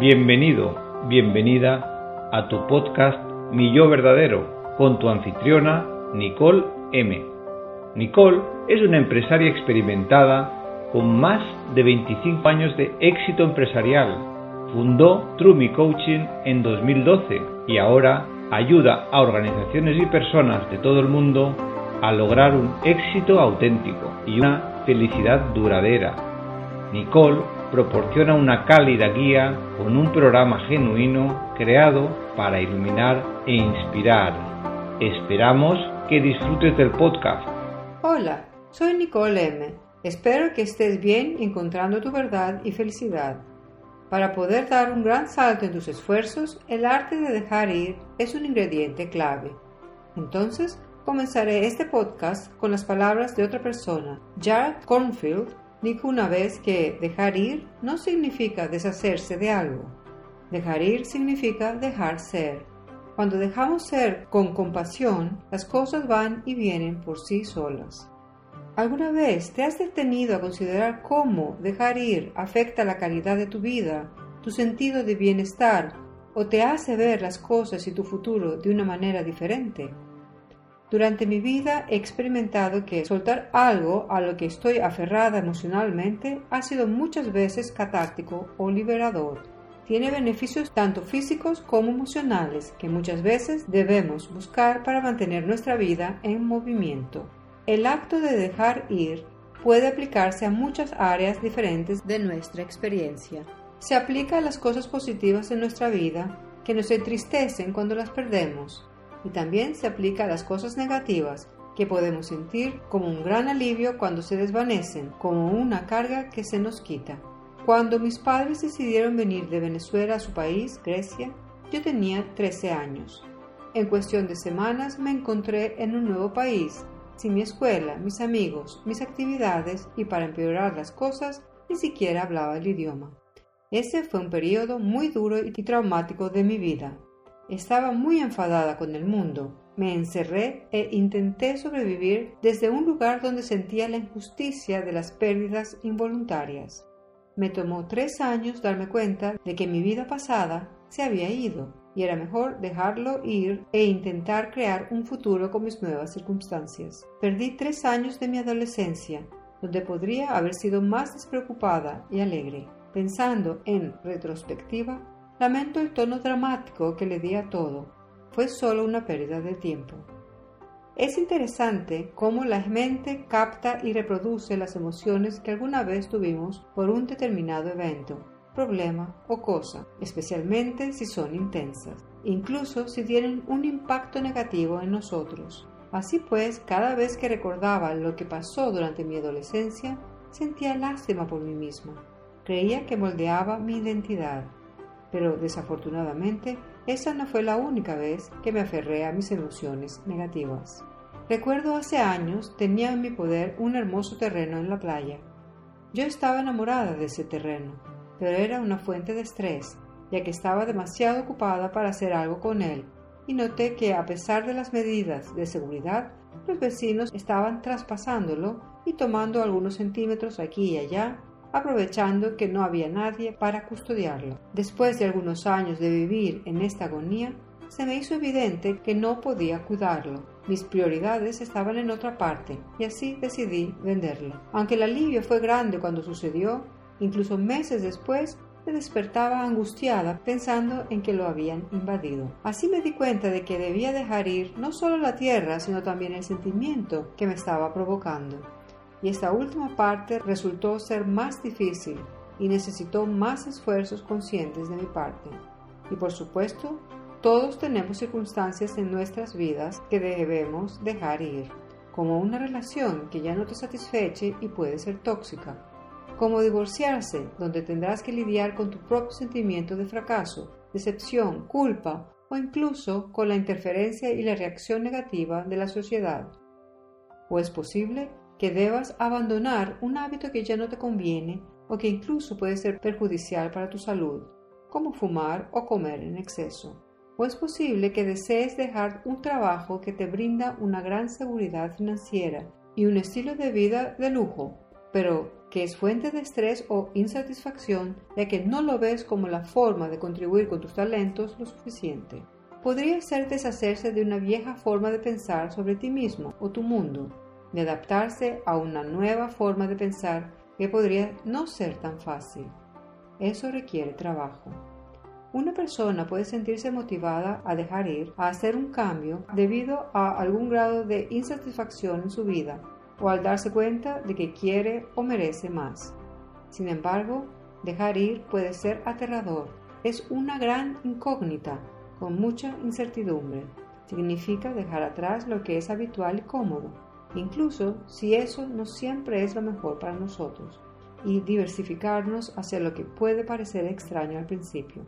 Bienvenido, bienvenida a tu podcast Mi Yo Verdadero con tu anfitriona Nicole M. Nicole es una empresaria experimentada con más de 25 años de éxito empresarial. Fundó True Coaching en 2012 y ahora ayuda a organizaciones y personas de todo el mundo a lograr un éxito auténtico y una felicidad duradera. Nicole proporciona una cálida guía con un programa genuino creado para iluminar e inspirar. Esperamos que disfrutes del podcast. Hola, soy Nicole M. Espero que estés bien encontrando tu verdad y felicidad. Para poder dar un gran salto en tus esfuerzos, el arte de dejar ir es un ingrediente clave. Entonces, comenzaré este podcast con las palabras de otra persona, Jared Cornfield, Dijo una vez que dejar ir no significa deshacerse de algo. Dejar ir significa dejar ser. Cuando dejamos ser con compasión, las cosas van y vienen por sí solas. ¿Alguna vez te has detenido a considerar cómo dejar ir afecta la calidad de tu vida, tu sentido de bienestar o te hace ver las cosas y tu futuro de una manera diferente? Durante mi vida he experimentado que soltar algo a lo que estoy aferrada emocionalmente ha sido muchas veces catártico o liberador. Tiene beneficios tanto físicos como emocionales que muchas veces debemos buscar para mantener nuestra vida en movimiento. El acto de dejar ir puede aplicarse a muchas áreas diferentes de nuestra experiencia. Se aplica a las cosas positivas en nuestra vida que nos entristecen cuando las perdemos y también se aplica a las cosas negativas que podemos sentir como un gran alivio cuando se desvanecen, como una carga que se nos quita. Cuando mis padres decidieron venir de Venezuela a su país, Grecia, yo tenía 13 años. En cuestión de semanas me encontré en un nuevo país, sin mi escuela, mis amigos, mis actividades y para empeorar las cosas, ni siquiera hablaba el idioma. Ese fue un periodo muy duro y traumático de mi vida. Estaba muy enfadada con el mundo. Me encerré e intenté sobrevivir desde un lugar donde sentía la injusticia de las pérdidas involuntarias. Me tomó tres años darme cuenta de que mi vida pasada se había ido y era mejor dejarlo ir e intentar crear un futuro con mis nuevas circunstancias. Perdí tres años de mi adolescencia, donde podría haber sido más despreocupada y alegre. Pensando en retrospectiva, Lamento el tono dramático que le di a todo. Fue solo una pérdida de tiempo. Es interesante cómo la mente capta y reproduce las emociones que alguna vez tuvimos por un determinado evento, problema o cosa, especialmente si son intensas, incluso si tienen un impacto negativo en nosotros. Así pues, cada vez que recordaba lo que pasó durante mi adolescencia, sentía lástima por mí misma. Creía que moldeaba mi identidad pero desafortunadamente esa no fue la única vez que me aferré a mis emociones negativas. Recuerdo hace años tenía en mi poder un hermoso terreno en la playa. Yo estaba enamorada de ese terreno, pero era una fuente de estrés, ya que estaba demasiado ocupada para hacer algo con él, y noté que a pesar de las medidas de seguridad, los vecinos estaban traspasándolo y tomando algunos centímetros aquí y allá aprovechando que no había nadie para custodiarlo. Después de algunos años de vivir en esta agonía, se me hizo evidente que no podía cuidarlo. Mis prioridades estaban en otra parte y así decidí venderlo. Aunque el alivio fue grande cuando sucedió, incluso meses después me despertaba angustiada pensando en que lo habían invadido. Así me di cuenta de que debía dejar ir no solo la tierra, sino también el sentimiento que me estaba provocando y esta última parte resultó ser más difícil y necesitó más esfuerzos conscientes de mi parte. Y por supuesto, todos tenemos circunstancias en nuestras vidas que debemos dejar ir, como una relación que ya no te satisfeche y puede ser tóxica, como divorciarse, donde tendrás que lidiar con tu propio sentimiento de fracaso, decepción, culpa o incluso con la interferencia y la reacción negativa de la sociedad. O es posible que debas abandonar un hábito que ya no te conviene o que incluso puede ser perjudicial para tu salud, como fumar o comer en exceso. O es posible que desees dejar un trabajo que te brinda una gran seguridad financiera y un estilo de vida de lujo, pero que es fuente de estrés o insatisfacción ya que no lo ves como la forma de contribuir con tus talentos lo suficiente. Podría ser deshacerse de una vieja forma de pensar sobre ti mismo o tu mundo, de adaptarse a una nueva forma de pensar que podría no ser tan fácil. Eso requiere trabajo. Una persona puede sentirse motivada a dejar ir, a hacer un cambio debido a algún grado de insatisfacción en su vida o al darse cuenta de que quiere o merece más. Sin embargo, dejar ir puede ser aterrador. Es una gran incógnita con mucha incertidumbre. Significa dejar atrás lo que es habitual y cómodo, incluso si eso no siempre es lo mejor para nosotros, y diversificarnos hacia lo que puede parecer extraño al principio.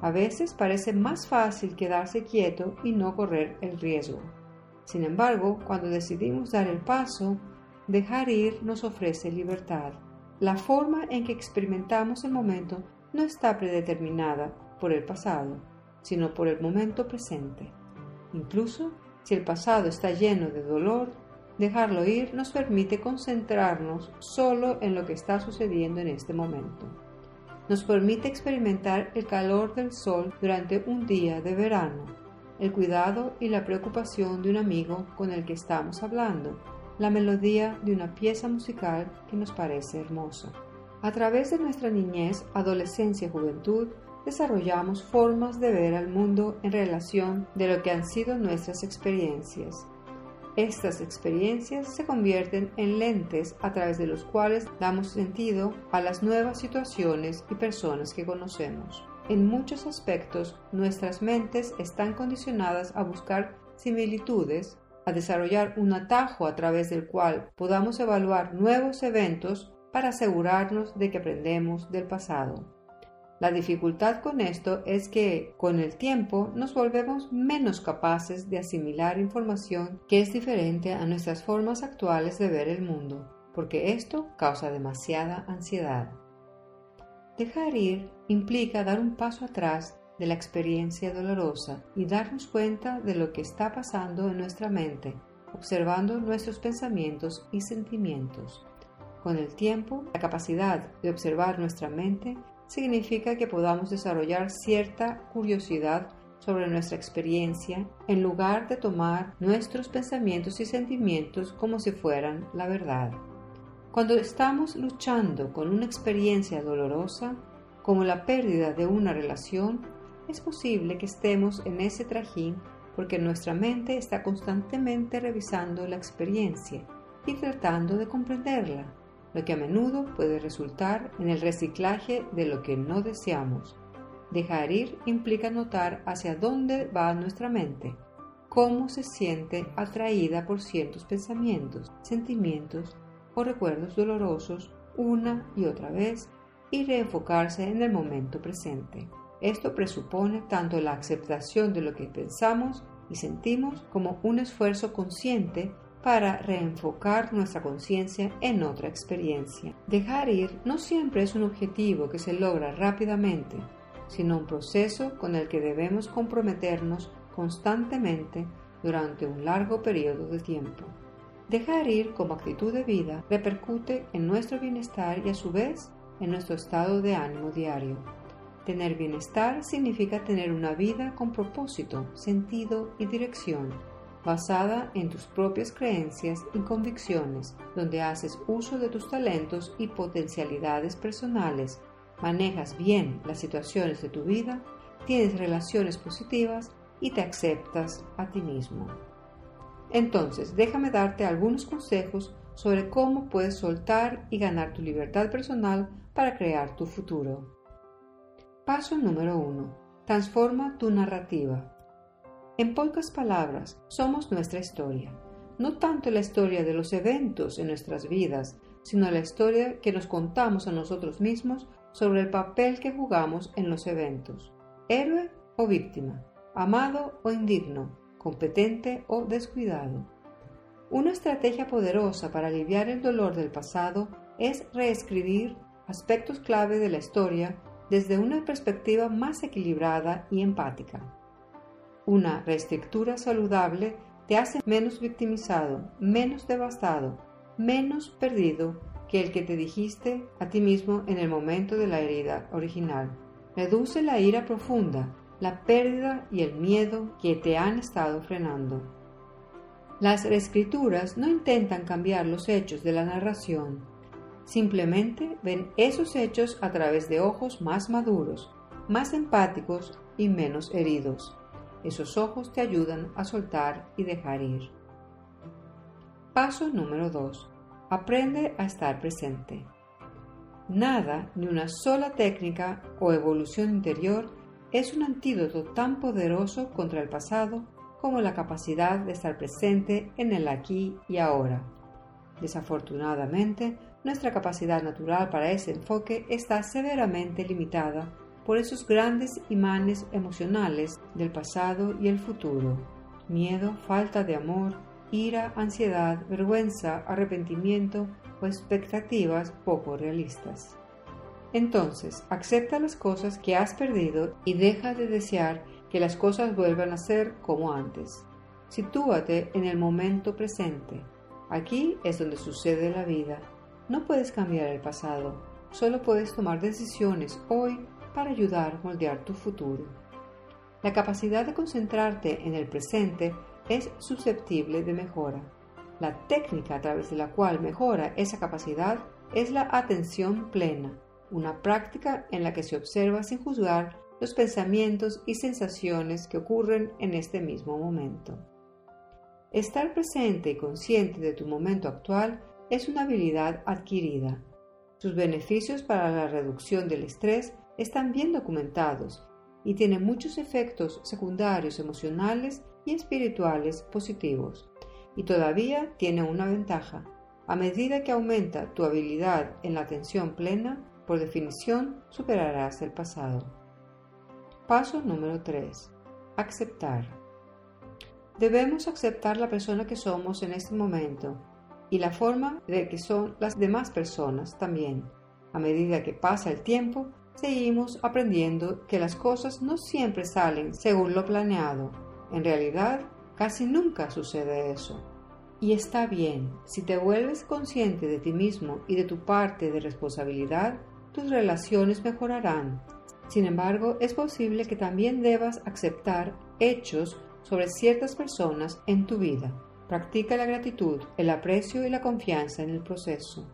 A veces parece más fácil quedarse quieto y no correr el riesgo. Sin embargo, cuando decidimos dar el paso, dejar ir nos ofrece libertad. La forma en que experimentamos el momento no está predeterminada por el pasado, sino por el momento presente. Incluso si el pasado está lleno de dolor, dejarlo ir nos permite concentrarnos solo en lo que está sucediendo en este momento nos permite experimentar el calor del sol durante un día de verano, el cuidado y la preocupación de un amigo con el que estamos hablando, la melodía de una pieza musical que nos parece hermosa. A través de nuestra niñez, adolescencia y juventud, desarrollamos formas de ver al mundo en relación de lo que han sido nuestras experiencias, estas experiencias se convierten en lentes a través de los cuales damos sentido a las nuevas situaciones y personas que conocemos. En muchos aspectos, nuestras mentes están condicionadas a buscar similitudes, a desarrollar un atajo a través del cual podamos evaluar nuevos eventos para asegurarnos de que aprendemos del pasado. La dificultad con esto es que con el tiempo nos volvemos menos capaces de asimilar información que es diferente a nuestras formas actuales de ver el mundo, porque esto causa demasiada ansiedad. Dejar ir implica dar un paso atrás de la experiencia dolorosa y darnos cuenta de lo que está pasando en nuestra mente, observando nuestros pensamientos y sentimientos. Con el tiempo, la capacidad de observar nuestra mente significa que podamos desarrollar cierta curiosidad sobre nuestra experiencia en lugar de tomar nuestros pensamientos y sentimientos como si fueran la verdad. Cuando estamos luchando con una experiencia dolorosa, como la pérdida de una relación, es posible que estemos en ese trajín porque nuestra mente está constantemente revisando la experiencia y tratando de comprenderla lo que a menudo puede resultar en el reciclaje de lo que no deseamos. Dejar ir implica notar hacia dónde va nuestra mente, cómo se siente atraída por ciertos pensamientos, sentimientos o recuerdos dolorosos una y otra vez y reenfocarse en el momento presente. Esto presupone tanto la aceptación de lo que pensamos y sentimos como un esfuerzo consciente para reenfocar nuestra conciencia en otra experiencia. Dejar ir no siempre es un objetivo que se logra rápidamente, sino un proceso con el que debemos comprometernos constantemente durante un largo periodo de tiempo. Dejar ir como actitud de vida repercute en nuestro bienestar y a su vez en nuestro estado de ánimo diario. Tener bienestar significa tener una vida con propósito, sentido y dirección basada en tus propias creencias y convicciones, donde haces uso de tus talentos y potencialidades personales, manejas bien las situaciones de tu vida, tienes relaciones positivas y te aceptas a ti mismo. Entonces, déjame darte algunos consejos sobre cómo puedes soltar y ganar tu libertad personal para crear tu futuro. Paso número 1. Transforma tu narrativa. En pocas palabras, somos nuestra historia. No tanto la historia de los eventos en nuestras vidas, sino la historia que nos contamos a nosotros mismos sobre el papel que jugamos en los eventos. Héroe o víctima, amado o indigno, competente o descuidado. Una estrategia poderosa para aliviar el dolor del pasado es reescribir aspectos clave de la historia desde una perspectiva más equilibrada y empática. Una reestructura saludable te hace menos victimizado, menos devastado, menos perdido que el que te dijiste a ti mismo en el momento de la herida original. Reduce la ira profunda, la pérdida y el miedo que te han estado frenando. Las escrituras no intentan cambiar los hechos de la narración, simplemente ven esos hechos a través de ojos más maduros, más empáticos y menos heridos. Esos ojos te ayudan a soltar y dejar ir. Paso número 2. Aprende a estar presente. Nada, ni una sola técnica o evolución interior es un antídoto tan poderoso contra el pasado como la capacidad de estar presente en el aquí y ahora. Desafortunadamente, nuestra capacidad natural para ese enfoque está severamente limitada por esos grandes imanes emocionales del pasado y el futuro. Miedo, falta de amor, ira, ansiedad, vergüenza, arrepentimiento o expectativas poco realistas. Entonces, acepta las cosas que has perdido y deja de desear que las cosas vuelvan a ser como antes. Sitúate en el momento presente. Aquí es donde sucede la vida. No puedes cambiar el pasado, solo puedes tomar decisiones hoy para ayudar a moldear tu futuro. La capacidad de concentrarte en el presente es susceptible de mejora. La técnica a través de la cual mejora esa capacidad es la atención plena, una práctica en la que se observa sin juzgar los pensamientos y sensaciones que ocurren en este mismo momento. Estar presente y consciente de tu momento actual es una habilidad adquirida. Sus beneficios para la reducción del estrés están bien documentados y tiene muchos efectos secundarios emocionales y espirituales positivos. Y todavía tiene una ventaja. A medida que aumenta tu habilidad en la atención plena, por definición superarás el pasado. Paso número 3. Aceptar. Debemos aceptar la persona que somos en este momento y la forma de que son las demás personas también. A medida que pasa el tiempo, seguimos aprendiendo que las cosas no siempre salen según lo planeado. En realidad, casi nunca sucede eso. Y está bien, si te vuelves consciente de ti mismo y de tu parte de responsabilidad, tus relaciones mejorarán. Sin embargo, es posible que también debas aceptar hechos sobre ciertas personas en tu vida. Practica la gratitud, el aprecio y la confianza en el proceso.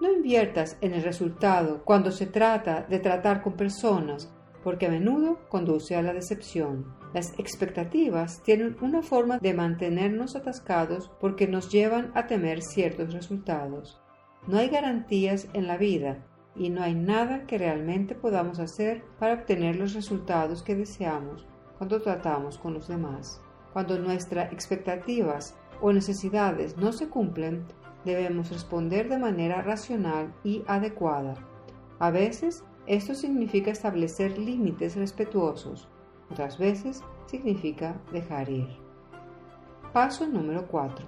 No inviertas en el resultado cuando se trata de tratar con personas, porque a menudo conduce a la decepción. Las expectativas tienen una forma de mantenernos atascados porque nos llevan a temer ciertos resultados. No hay garantías en la vida y no hay nada que realmente podamos hacer para obtener los resultados que deseamos cuando tratamos con los demás. Cuando nuestras expectativas o necesidades no se cumplen, debemos responder de manera racional y adecuada. A veces esto significa establecer límites respetuosos, otras veces significa dejar ir. Paso número 4.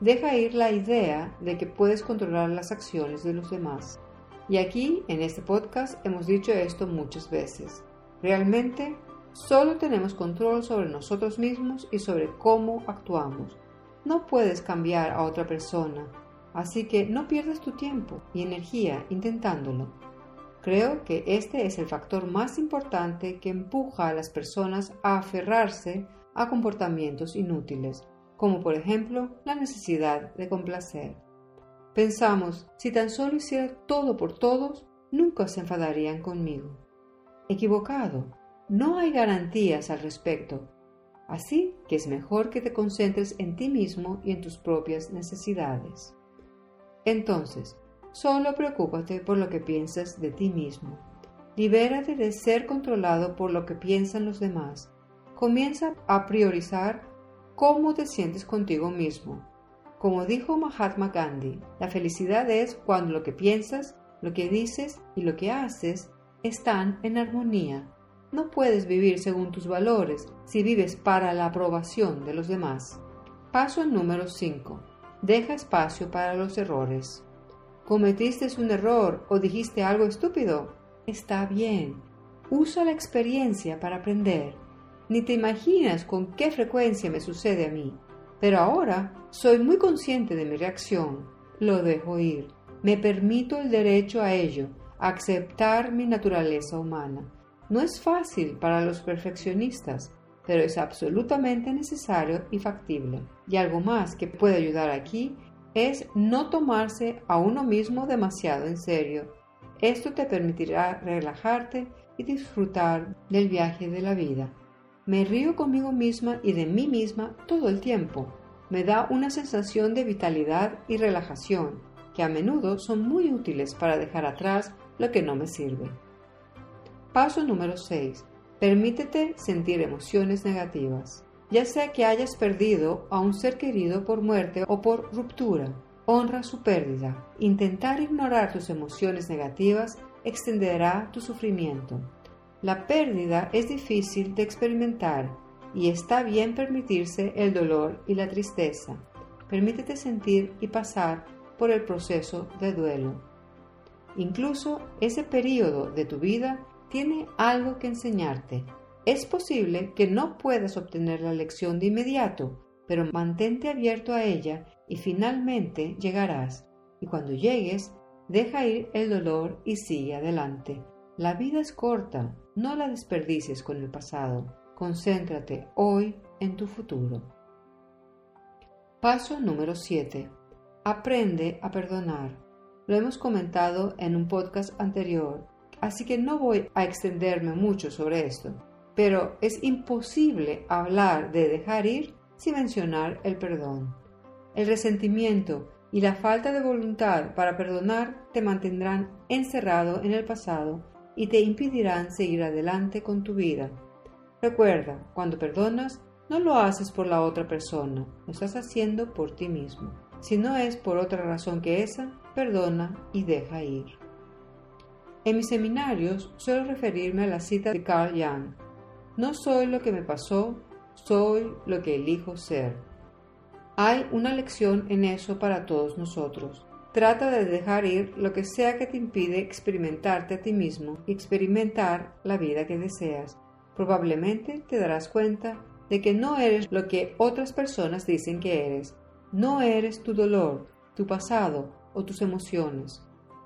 Deja ir la idea de que puedes controlar las acciones de los demás. Y aquí, en este podcast, hemos dicho esto muchas veces. Realmente, solo tenemos control sobre nosotros mismos y sobre cómo actuamos. No puedes cambiar a otra persona, así que no pierdas tu tiempo y energía intentándolo. Creo que este es el factor más importante que empuja a las personas a aferrarse a comportamientos inútiles, como por ejemplo la necesidad de complacer. Pensamos, si tan solo hiciera todo por todos, nunca se enfadarían conmigo. Equivocado, no hay garantías al respecto, Así que es mejor que te concentres en ti mismo y en tus propias necesidades. Entonces, solo preocúpate por lo que piensas de ti mismo. Libérate de ser controlado por lo que piensan los demás. Comienza a priorizar cómo te sientes contigo mismo. Como dijo Mahatma Gandhi, la felicidad es cuando lo que piensas, lo que dices y lo que haces están en armonía. No puedes vivir según tus valores si vives para la aprobación de los demás. Paso número 5. Deja espacio para los errores. ¿Cometiste un error o dijiste algo estúpido? Está bien. Usa la experiencia para aprender. Ni te imaginas con qué frecuencia me sucede a mí. Pero ahora soy muy consciente de mi reacción. Lo dejo ir. Me permito el derecho a ello, a aceptar mi naturaleza humana. No es fácil para los perfeccionistas, pero es absolutamente necesario y factible. Y algo más que puede ayudar aquí es no tomarse a uno mismo demasiado en serio. Esto te permitirá relajarte y disfrutar del viaje de la vida. Me río conmigo misma y de mí misma todo el tiempo. Me da una sensación de vitalidad y relajación, que a menudo son muy útiles para dejar atrás lo que no me sirve. Paso número 6. Permítete sentir emociones negativas. Ya sea que hayas perdido a un ser querido por muerte o por ruptura, honra su pérdida. Intentar ignorar tus emociones negativas extenderá tu sufrimiento. La pérdida es difícil de experimentar y está bien permitirse el dolor y la tristeza. Permítete sentir y pasar por el proceso de duelo. Incluso ese periodo de tu vida tiene algo que enseñarte. Es posible que no puedas obtener la lección de inmediato, pero mantente abierto a ella y finalmente llegarás. Y cuando llegues, deja ir el dolor y sigue adelante. La vida es corta, no la desperdicies con el pasado. Concéntrate hoy en tu futuro. Paso número 7. Aprende a perdonar. Lo hemos comentado en un podcast anterior, así que no voy a extenderme mucho sobre esto, pero es imposible hablar de dejar ir sin mencionar el perdón. El resentimiento y la falta de voluntad para perdonar te mantendrán encerrado en el pasado y te impedirán seguir adelante con tu vida. Recuerda, cuando perdonas, no lo haces por la otra persona, lo estás haciendo por ti mismo. Si no es por otra razón que esa, perdona y deja ir. En mis seminarios suelo referirme a la cita de Carl Jung. No soy lo que me pasó, soy lo que elijo ser. Hay una lección en eso para todos nosotros. Trata de dejar ir lo que sea que te impide experimentarte a ti mismo y experimentar la vida que deseas. Probablemente te darás cuenta de que no eres lo que otras personas dicen que eres. No eres tu dolor, tu pasado o tus emociones.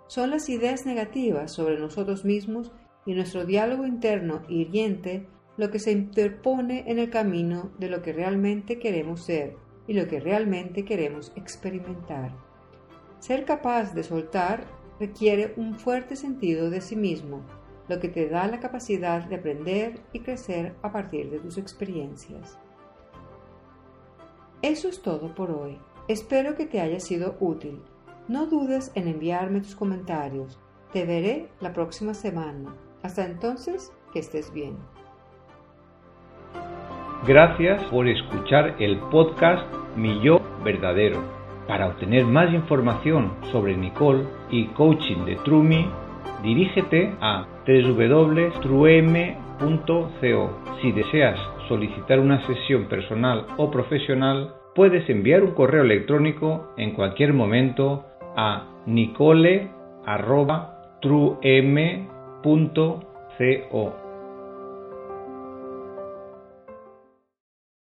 Son las ideas negativas sobre nosotros mismos y nuestro diálogo interno hiriente lo que se interpone en el camino de lo que realmente queremos ser y lo que realmente queremos experimentar. Ser capaz de soltar requiere un fuerte sentido de sí mismo, lo que te da la capacidad de aprender y crecer a partir de tus experiencias. Eso es todo por hoy. Espero que te haya sido útil. No dudes en enviarme tus comentarios. Te veré la próxima semana. Hasta entonces, que estés bien. Gracias por escuchar el podcast Mi Yo Verdadero. Para obtener más información sobre Nicole y coaching de Trumi, dirígete a www.truem.co. Si deseas solicitar una sesión personal o profesional, puedes enviar un correo electrónico en cualquier momento a nicole.truem.co.